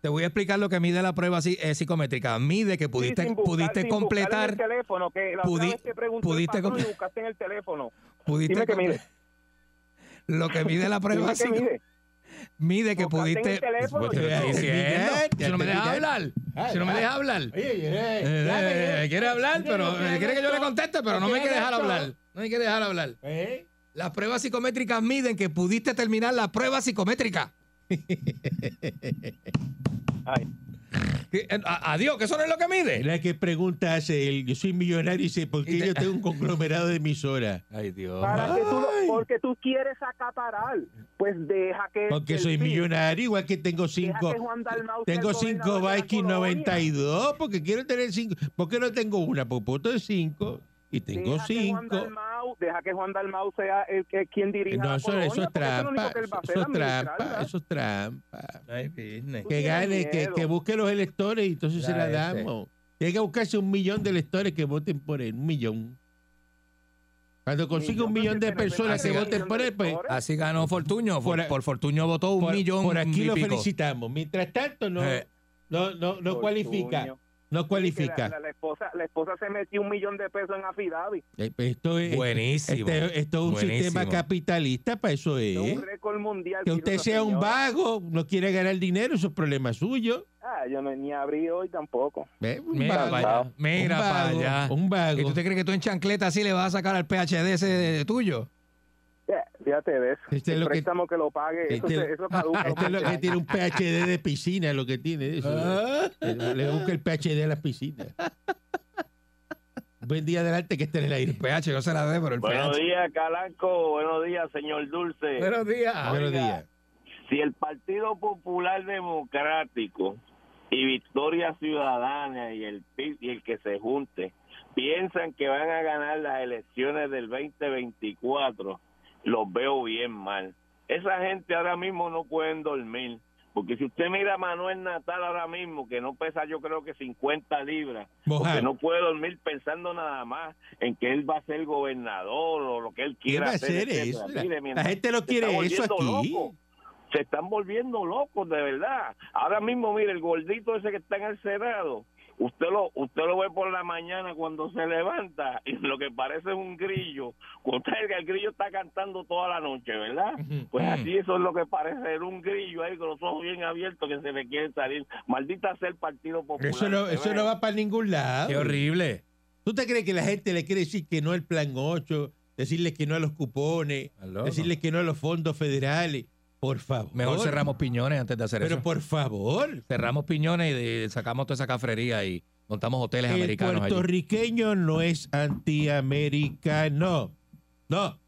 S4: Te voy a explicar lo que mide la prueba eh, psicométrica. Mide que pudiste,
S6: Sí, buscar-
S4: pudiste completar.
S6: en el teléfono, que la
S4: pudi-
S6: vez te
S4: pudiste
S6: el buscaste en el teléfono.
S4: Pudiste
S6: Dime
S4: comple-
S6: mide.
S4: Lo que mide la prueba
S6: Dime qué
S4: psico-
S6: mide.
S4: que pudiste.
S6: el teléfono,
S4: Pues te diciendo.
S3: Ya
S4: Si no me
S3: te
S4: deja
S3: dije.
S4: hablar. Si no me deja hablar. Eh, eh, quiere hablar, pero quiere que yo le conteste, pero no me quiere dejar hablar. No hay que dejar hablar. Las pruebas psicométricas miden que pudiste terminar la prueba psicométrica.
S6: Ay,
S4: Que, eh, a- Adiós, que eso no es lo que mide.
S3: Mira qué pregunta hace él. Yo soy millonario y dice, ¿por
S4: Y
S3: qué
S4: te-
S3: yo tengo un conglomerado de emisoras?
S4: Ay, Dios.
S6: para que tú lo- porque tú quieres acaparar, pues deja que
S3: Porque
S6: el
S3: soy millonario, igual que tengo cinco.
S6: que el
S3: Tengo cinco
S6: la
S3: Viking
S6: colonia.
S3: 92, porque quiero tener cinco. ¿Por qué no tengo una? Popoto de cinco y tengo
S6: Deja que Juan
S3: cinco.
S6: Dalmau, deja que Juan Dalmau sea el que quien dirija
S3: No,
S6: la
S3: eso,
S6: colonia,
S3: eso es
S6: eso
S3: trampa.
S6: que
S3: Eso es trampa. Eso es trampa.
S4: Ay, business.
S6: Tú
S3: Que gane, que, que busque los electores y entonces se la
S4: ese.
S3: damos. Tiene que buscarse un millón de electores que voten por él. Un millón. Cuando consiga un millón de personas que voten por él, pues.
S4: Así ganó Fortuño. Por,
S3: Por
S4: Fortuño votó un
S3: por,
S4: millón
S3: por aquí lo
S4: pico.
S3: felicitamos. Mientras tanto, no,
S4: Eh.
S3: no, no, no cualifica. No
S6: La,
S3: cualifica.
S6: la- la esposa, la esposa se metió un millón de pesos en Afidavi.
S3: Eh, pues Esto es,
S4: Buenísimo.
S3: este- esto es un
S4: Buenísimo.
S3: sistema capitalista, para eso es.
S6: Es un récord mundial.
S3: Que usted sea un vago, no quiere ganar dinero, eso es problema suyo.
S6: Ah, yo no, ni abrí hoy tampoco.
S4: Mira
S3: vago.
S4: para allá. Mira
S3: Un
S4: para
S3: vago,
S4: allá.
S3: Un vago.
S4: ¿Y tú te crees que tú en chancleta así le vas a sacar al PHD ese de- tuyo?
S6: Eh, fíjate de eso.
S3: Este es lo
S6: préstamo que, lo pague, eso,
S3: este-
S6: eso caduca.
S3: Este es lo que tiene un PhD de piscina, lo que tiene eso.
S4: Ah.
S3: Le busca el PhD a las piscinas. Buen día adelante que esté en el aire.
S4: PH no se la dé, pero el
S7: Buenos
S4: PH.
S7: días, Calanco. Buenos días, señor Dulce.
S4: Buenos días.
S3: Buenos días.
S7: Si el Partido Popular Democrático y Victoria Ciudadana y el PIB y el que se junte piensan que van a ganar las elecciones del 2024, los veo bien mal. Esa gente ahora mismo no pueden dormir. Porque si usted mira a Manuel Natal ahora mismo, que no pesa yo creo que 50 libras, porque
S3: Mojar.
S7: no puede dormir pensando nada más en que él va a ser gobernador o lo que él
S3: ¿Qué
S7: quiera hacer.
S3: eso? La,
S7: Mire,
S3: la
S7: mientras
S3: gente
S7: se
S3: quiere eso aquí.
S7: loco. Se están volviendo locos, de verdad. Ahora mismo, mire, el gordito ese que está en el Senado, usted lo usted lo ve por la mañana cuando se levanta y lo que parece es un grillo. Usted- el grillo está cantando toda la noche, ¿verdad? Pues así eso es lo que parece ser un grillo ahí con los ojos bien abiertos que se le quiere salir. Maldita sea el Partido Popular.
S3: Eso no, eso no va para ningún lado.
S4: Qué horrible.
S3: ¿Tú te crees que la gente le quiere decir que no al plan 8, decirle que no a los cupones,
S4: Al loco.
S3: decirle que no a los fondos federales? Por favor.
S4: Mejor cerramos piñones antes de hacer
S3: Pero
S4: eso.
S3: por favor.
S4: Cerramos piñones y de- sacamos toda esa cafrería y montamos hoteles
S3: El
S4: americanos allí.
S3: puertorriqueño no es antiamericano. No.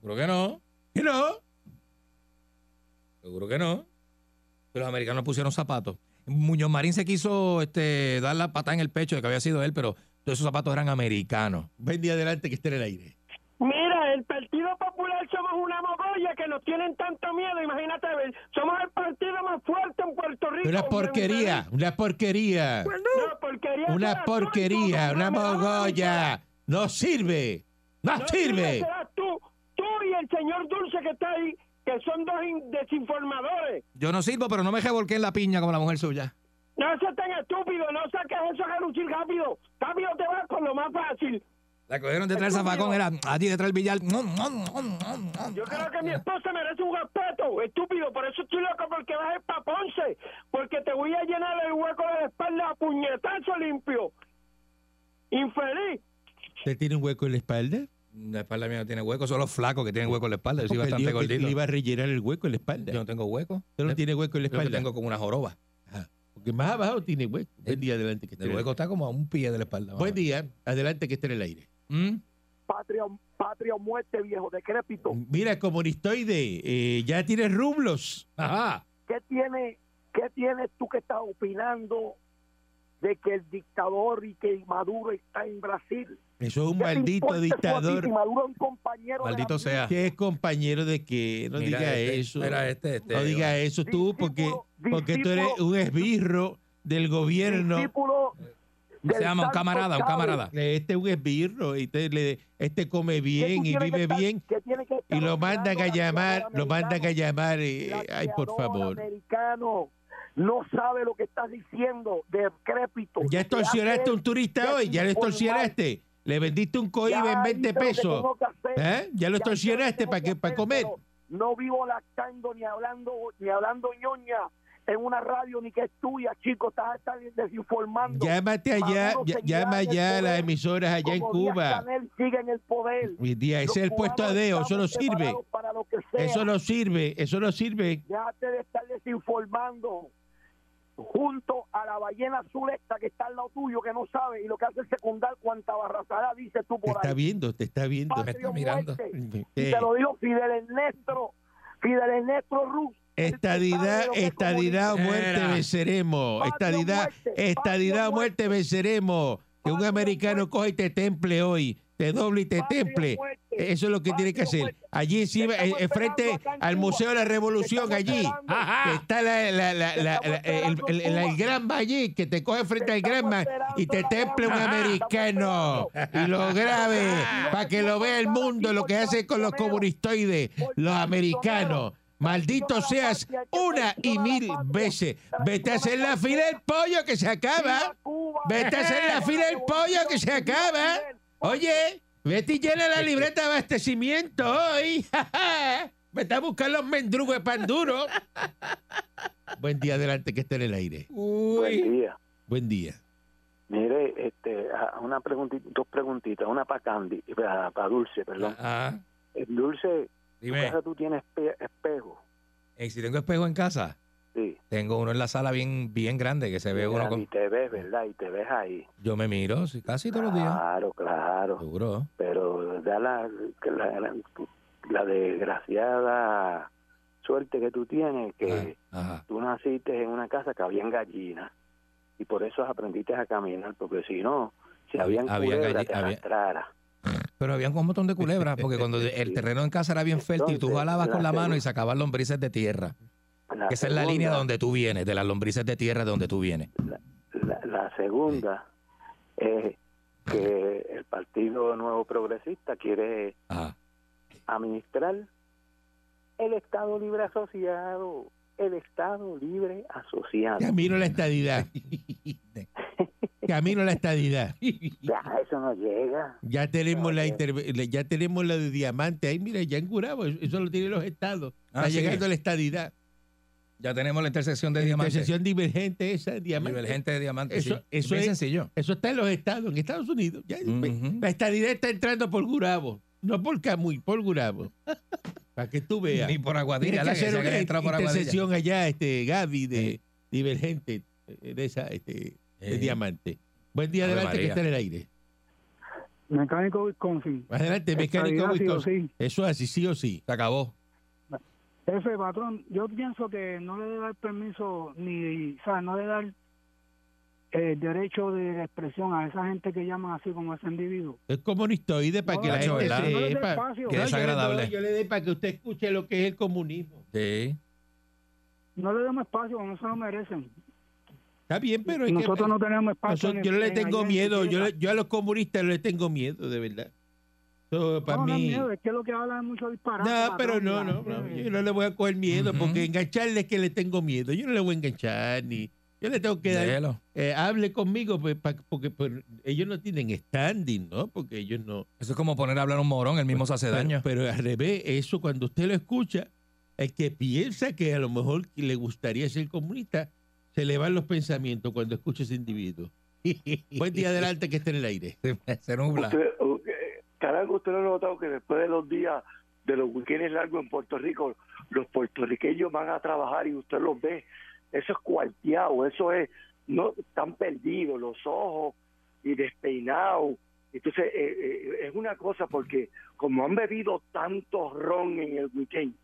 S4: Seguro que no.
S3: ¿Que no?
S4: Seguro que no. Pero los americanos pusieron zapatos. Muñoz Marín se quiso este, dar la patada en el pecho de que había sido él, pero todos esos zapatos eran americanos.
S3: Ven día adelante que esté en el aire.
S8: Mira, el Partido Popular somos una mogolla que nos tienen tanto miedo, imagínate ver, somos el partido más fuerte en Puerto Rico.
S3: Una porquería, una porquería.
S8: No, porquería.
S3: Una porquería,
S8: tú,
S3: una mogolla. No sirve. No
S8: No
S3: sirve.
S8: serás tú, tú y el señor Dulce que está ahí, que son dos in- desinformadores.
S4: Yo no sirvo, pero no me revolqué en la piña como la mujer suya.
S8: No seas tan estúpido, no saques eso a relucir rápido. Rápido te vas con lo más fácil.
S4: La cogieron detrás del zafacón, era allí detrás del billar.
S8: Yo creo que mi esposa merece un respeto, estúpido. Por eso estoy loco porque vas a ir pa' Ponce. Porque te voy a llenar el hueco de la espalda a puñetazo limpio. Infeliz.
S3: ¿Usted tiene un hueco en la espalda?
S4: La espalda mía no tiene hueco, son los flacos que tienen hueco en la espalda. Yo soy bastante
S3: que
S4: gordito.
S3: le iba a rellenar el hueco en la espalda.
S4: Yo no tengo hueco.
S3: Usted no tiene hueco en la
S4: Yo
S3: espalda.
S4: tengo como una joroba.
S3: Porque más abajo tiene hueco. Buen día adelante que esté
S4: El hueco está como a un pie de la espalda.
S3: Buen día adelante que esté en el aire.
S4: ¿Mm?
S9: Patria, patria o muerte, viejo decrépito.
S3: Mira, comunistoide, eh, ya tienes rublos.
S4: Ajá.
S9: ¿Qué tiene, ¿Qué tienes tú que estás opinando de que el dictador y que Maduro está en Brasil?
S3: Eso es un
S9: ¿Qué te
S3: maldito dictador.
S9: Maduro es un compañero
S4: Maldito sea.
S3: ¿Qué es compañero de qué? No
S4: Mira
S3: diga
S4: este,
S3: eso.
S4: Mira este, este.
S3: no diga eso tú porque, porque tú eres un esbirro del gobierno.
S9: discípulo
S4: Se
S9: del
S4: llama un camarada, un camarada.
S3: Este es un esbirro. y Este, le- este come
S9: ¿Qué
S3: bien y vive
S9: estar-
S3: bien.
S9: que tiene que estar
S3: Y lo mandan a llamar, lo mandan a llamar. eh, ay, por favor.
S9: americano no sabe lo que estás diciendo, decrépito.
S3: Ya extorsionaste un turista hoy, ya le extorsionaste. Le vendiste un coibe
S9: Ya
S3: en 20
S9: hice lo que
S3: pesos. ¿Eh? Ya lo extorsionaste para
S9: que
S3: que para comer.
S9: No vivo lactando ni hablando ni hablando ñoña en una radio ni que es tuya, chico. Estás, estás desinformando.
S3: Llámate allá, ya- llama
S9: el
S3: allá a las emisoras allá en
S9: como
S3: Cuba.
S9: Canel sigue en el poder.
S3: Mi día, ese es el puesto a deo, eso no sirve.
S9: Para lo que sea.
S3: Eso no sirve, eso no sirve.
S9: Déjate de estar desinformando junto a la ballena azul esta que está al lado tuyo que no sabe y lo que hace es secundar cuanta barrazada dices tú
S3: Te
S9: por
S3: está
S9: ahí.
S3: viendo, te está viendo.
S9: Patria
S4: está
S9: o
S4: mirando.
S9: muerte.
S3: Eh,
S9: Y te lo digo Fidel Ernesto, Fidel Ernesto Ruz.
S3: Estadidad, estadidad o muerte venceremos. Estadidad, estadidad o muerte venceremos. Que un americano coge y te temple hoy, te doble y te temple. Eso es lo que tiene que hacer. Allí encima,
S9: estamos
S3: eh, frente al. Museo de la Revolución, allí. está el. Granma allí, que te coge frente
S9: Te
S3: al Granma y te temple un americano y lo grabe para que lo vea el mundo lo que hace con los comunistoides, los americanos. Maldito seas una y mil veces. Vete a hacer la fila del pollo que se acaba. Vete a hacer la fila del pollo que se acaba. Oye, vete y llena la libreta de abastecimiento hoy. Vete a buscar los mendrugos de pan duro. Buen día adelante que esté en el aire.
S9: Buen día.
S3: Buen día.
S9: Mire, este, una preguntita, dos preguntitas, una para Candy, para, Dulce, perdón.
S4: Ah,
S9: Eh, Dulce, ¿tu
S4: dime.
S9: casa tú tienes espe- espejo?
S4: Eh, si tengo espejo en casa,
S9: Sí.
S4: Tengo uno en la sala bien, bien grande que se ve uno
S9: Y
S4: con...
S9: te ves, ¿verdad? Y te ves ahí.
S4: Yo me miro sí, casi todos los días.
S9: Claro, claro.
S4: Seguro.
S9: Pero da la, la, desgraciada suerte que tú tienes, que
S4: Ajá.
S9: tú naciste en una casa que habían gallinas. Y por eso aprendiste a caminar, porque si no, si
S4: Había-
S9: habían
S4: había
S9: culebras,
S4: galli-
S9: te
S4: había-. Pero había un montón de culebras, porque cuando el terreno en casa era bien fértil, tú
S9: Entonces,
S4: jalabas con
S9: la
S4: mano y sacabas lombrices de tierra.
S9: La
S4: Que esa es la línea
S9: segunda-
S4: donde tú vienes, de las lombrices de tierra de donde tú vienes.
S9: La, la segunda es que el Partido Nuevo Progresista quiere
S4: Ajá.
S9: administrar el Estado Libre Asociado. El Estado Libre Asociado.
S3: Camino a la estadidad. Camino a la estadidad.
S9: Ya, eso no llega.
S3: Ya tenemos la interve- ya tenemos la de diamante ahí, mira, ya en Gurabo, eso- lo tienen los estados.
S4: Ah,
S3: Está
S4: sí.
S3: llegando a la estadidad.
S4: Ya tenemos la intersección de
S3: La
S4: diamantes.
S3: intersección divergente esa, diamante.
S4: Divergente de diamantes.
S3: Eso,
S4: sí.
S3: eso es,
S4: sencillo.
S3: Eso está en los estados, en Estados Unidos. Ya. La estadidad está entrando por Gurabo, no por Camuy, por Gurabo. Para que tú veas.
S4: Ni por
S3: Tienes
S4: Aguadilla,
S3: que
S4: la que
S3: hacer una
S4: entrar por Aguadilla.
S3: intersección allá, este, Gaby, de divergente, eh, de esa, este, de
S4: Eh.
S3: diamante. Buen día,
S4: Ave
S3: adelante, que está en el aire.
S10: Mecánico Wisconsin.
S3: Adelante, mecánico
S10: Estadidad, sí o
S3: Wisconsin.
S10: sí.
S3: Eso es así, sí o sí.
S4: Se acabó.
S10: Jefe, patrón, yo pienso que no le debe dar permiso ni, o sea, no le dar eh, derecho de expresión a esa gente que llaman así como ese individuo.
S3: Es comunistoide para
S10: No,
S3: que la
S4: Nacho,
S3: gente
S4: ¿verdad?
S10: No le dé
S3: sepa.
S10: espacio.
S3: No, yo le
S4: desagradable.
S3: doy- Yo le doy para que usted escuche lo que es el comunismo.
S4: Sí.
S10: No le demos espacio, no se lo merecen.
S3: Está bien, pero es
S10: Nosotros
S3: que
S10: no tenemos espacio.
S3: nosotros- yo no le
S10: en-
S3: tengo miedo. Yo, le- yo a los comunistas no le tengo miedo, de verdad. So, para
S10: no,
S3: mí.
S10: miedo, es que lo que hablan es mucho disparate.
S3: No, pero no, no, no, yo no le voy a coger miedo porque engancharle es que le tengo miedo. Yo no le voy a enganchar ni. Yo le tengo que dar. Eh, hable conmigo pues, pa- porque pues, ellos no tienen standing, ¿no? Porque ellos no.
S4: Eso es como poner a hablar a un morón, el mismo se hace
S3: Pero,
S4: daño.
S3: pero al revés, eso cuando usted lo escucha, el que piensa que a lo mejor le gustaría ser comunista, se le van los pensamientos cuando escucha ese individuo. Buen día adelante que esté en el aire.
S4: Se nubla.
S9: Usted, carajo, usted no ha notado que después de los días de los weekends largos en Puerto Rico, los puertorriqueños van a trabajar y usted los ve. Eso es cuarteado, eso es, no están perdidos los ojos y despeinados. Entonces, eh, eh, es una cosa porque como han bebido tanto ron en el weekend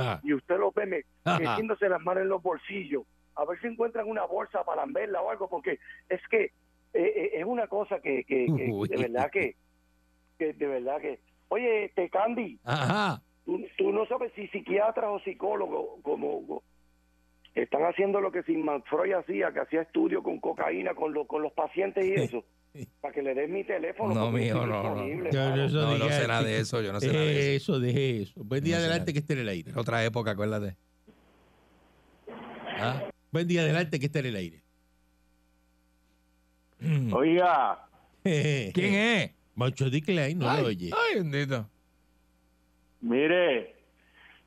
S4: Ah.
S9: y usted los ve metiéndose las manos en los bolsillos, a ver si encuentran una bolsa para lamberla o algo, porque es que eh, eh, es una cosa que, que- que de verdad que, que de verdad que oye este Candy
S4: Ajá.
S9: tú, tú no sabes si psiquiatras o psicólogos como están haciendo lo que Sigmund Freud hacía que hacía estudios con cocaína con los con los pacientes y eso para que le den mi teléfono
S4: No,
S9: estoy
S4: no, no,
S3: Yo- yo eso
S4: No, no sé nada de eso, yo no sé nada de eso.
S3: Eso, deje eso. Buen día
S4: No
S3: adelante que esté en el aire.
S4: Otra época, acuérdate. Ah.
S3: Buen día adelante que esté en el aire.
S11: Oiga,
S4: ¿Quién es?
S3: Moncho D. Klein, no
S4: ay,
S3: lo oye.
S4: ay, bendito.
S11: mire,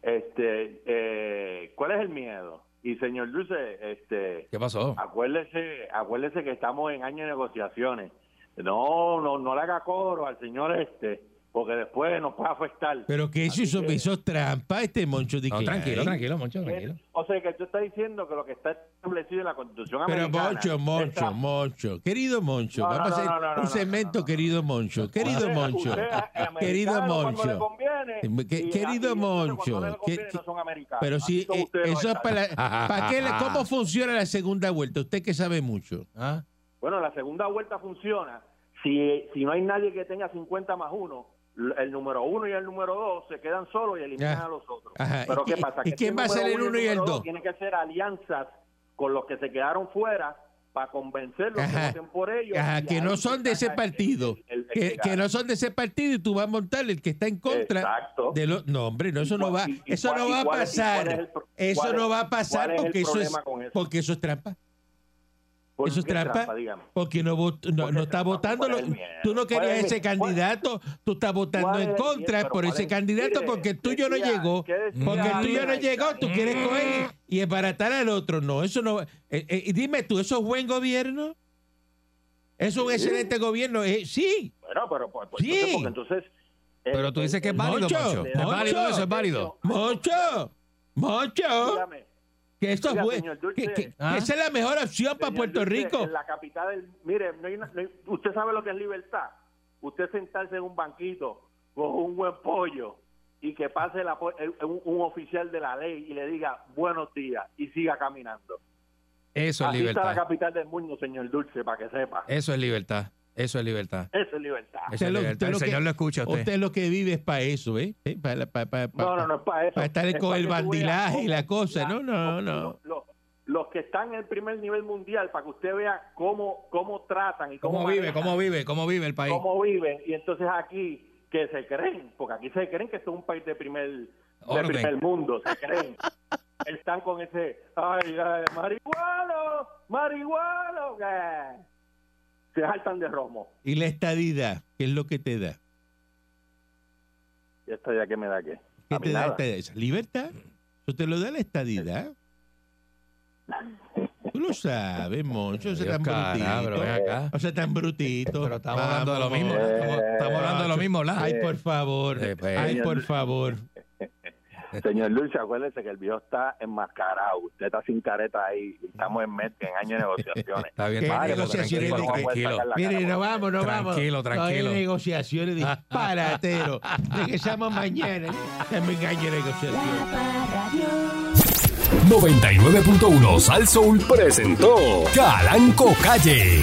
S11: este, eh, ¿cuál es el miedo? Y señor Dulce, este,
S4: ¿Qué pasó?
S11: acuérdese, acuérdese que estamos en año de negociaciones. No, no, no le haga coro al señor este, porque después nos puede afectar.
S3: Pero que eso hizo,
S11: que-
S3: hizo trampa este Moncho D.
S4: No, tranquilo, tranquilo, Moncho, tranquilo.
S11: O sea, que tú estás diciendo que lo que está establecido en la Constitución
S3: Pero
S11: americana...
S3: Moncho, Moncho,
S11: está-
S3: Moncho, querido Moncho,
S11: No,
S3: vamos
S11: no,
S3: a hacer
S11: no, no, no,
S3: un
S11: no,
S3: segmento,
S11: no, no.
S3: querido Moncho, querido
S11: Usted-
S3: Moncho,
S11: usted
S3: querido Moncho.
S11: conviene,
S3: Eh, que-
S11: y
S3: querido Moncho,
S11: conviene
S3: que-
S11: son
S3: pero si eh, eso es para. ¿para qué, cómo funciona la segunda vuelta, usted que sabe mucho.
S4: Ah,
S11: Bueno, la segunda vuelta funciona si, si no hay nadie que tenga 50 más uno, l- el número uno y el número dos se quedan solos y eliminan
S3: Ya.
S11: a los otros.
S3: Ajá.
S11: Pero
S3: ¿Y
S11: ¿qué pasa?
S3: y
S11: Que
S3: quién va a ser el uno y el dos?
S11: Tiene que hacer alianzas con los que se quedaron fuera para convencerlos que
S3: Ajá.
S11: voten por ellos.
S3: Ajá, que no son de ese partido,
S11: el- el- el
S3: que, que no son de ese partido y tú vas a montar el que está en contra
S11: Exacto.
S3: de los... No, hombre, no, eso no va,
S11: ¿Y- y
S3: eso
S11: cuál-
S3: no va a pasar. Eso no va a pasar porque eso es, porque eso es trampa.
S11: ¿Por
S3: Eso es trampa. Porque no, vot- no,
S11: ¿Por
S3: no está votando. Tú no
S11: ¿Cuál
S3: querías ese candidato, tú estás votando
S11: ¿Cuál
S3: en contra por
S11: ¿Cuál
S3: ese
S11: es?
S3: candidato
S11: Mire,
S3: porque el tuyo no llegó.
S11: ¿qué decía
S3: Porque el tuyo no llegó, tú quieres coger y embaratar al otro. No, eso no. eh, eh, y dime tú, ¿eso es buen gobierno? ¿Eso es un excelente gobierno? Eh, sí.
S11: Bueno, pero pues, pues,
S3: Sí.
S11: entonces, porque entonces...
S4: Pero
S11: el-
S4: tú dices que es válido,
S3: Moncho,
S4: Moncho. ¿Es
S3: Moncho.
S4: válido eso? ¿Es válido?
S3: Moncho, Moncho,
S11: Dígame.
S3: Que esto es
S11: Oiga,
S3: bueno.
S11: señor Dulce,
S3: Que, que- que
S4: ¿Ah?
S3: esa es la mejor opción para Puerto
S11: Dulce,
S3: Rico.
S11: En la capital del. Mire, no hay una- no hay- usted sabe lo que es libertad. Usted sentarse en un banquito con un buen pollo y que pase la el- un, un oficial de la ley y le diga buenos días y siga caminando.
S4: Eso es
S11: Así está la
S4: libertad.
S11: capital del mundo, señor Dulce, para que sepa.
S4: Eso es libertad. Eso es libertad.
S11: Eso es libertad.
S4: Eso
S3: Usted
S4: es
S3: lo-
S4: libertad.
S3: usted
S4: El
S3: lo que-
S4: señor lo escucha a usted.
S3: Usted lo que vive es para eso, ¿eh? ¿Eh? Para, para, para,
S11: No, no, no es para eso.
S3: para estar
S11: Es
S3: con
S11: para
S3: el
S11: veas
S3: bandilaje y la cosa.
S11: la-
S3: No, no,
S11: los-
S3: no.
S11: Los, que están en el primer nivel mundial, para que usted vea cómo, cómo tratan y cómo,
S4: ¿Cómo vive? ¿Cómo vive? ¿Cómo vive el país?
S11: cómo viven. Y entonces aquí, que se creen, porque aquí se creen que esto es un país de primer, de primer mundo, se creen. Están con ese, ay, ay marihuano, marihuano, que se saltan de romo.
S3: Y la estadidad, ¿qué es lo que te da?
S11: ¿Y esto ya que me da qué?
S3: ¿Qué te da esta esa libertad? Eso te lo da la estadidad. Tú lo sabes, Moncho, o sea, tan brutito. O sea, tan brutito.
S4: Pero estamos hablando de lo mismo. Estamos, hablando de lo mismo, ¿la?
S3: Ay, por favor.
S4: Pues.
S3: Ay, por favor.
S11: Señor Dulce, acuérdese que el viejo está enmascarado. Usted está sin careta ahí. Estamos en, mes- en año de negociaciones.
S4: Está bien,
S3: ¿Qué
S4: tranquilo,
S3: negociaciones
S4: tranquilo.
S3: Mire, no vamos, no vamos.
S4: Tranquilo, tranquilo.
S3: No hay negociaciones disparatero. Regresamos mañana. Me engañe negociaciones.
S2: La Parradio.
S1: 99.1 Sal Soul presentó Calanco Calle.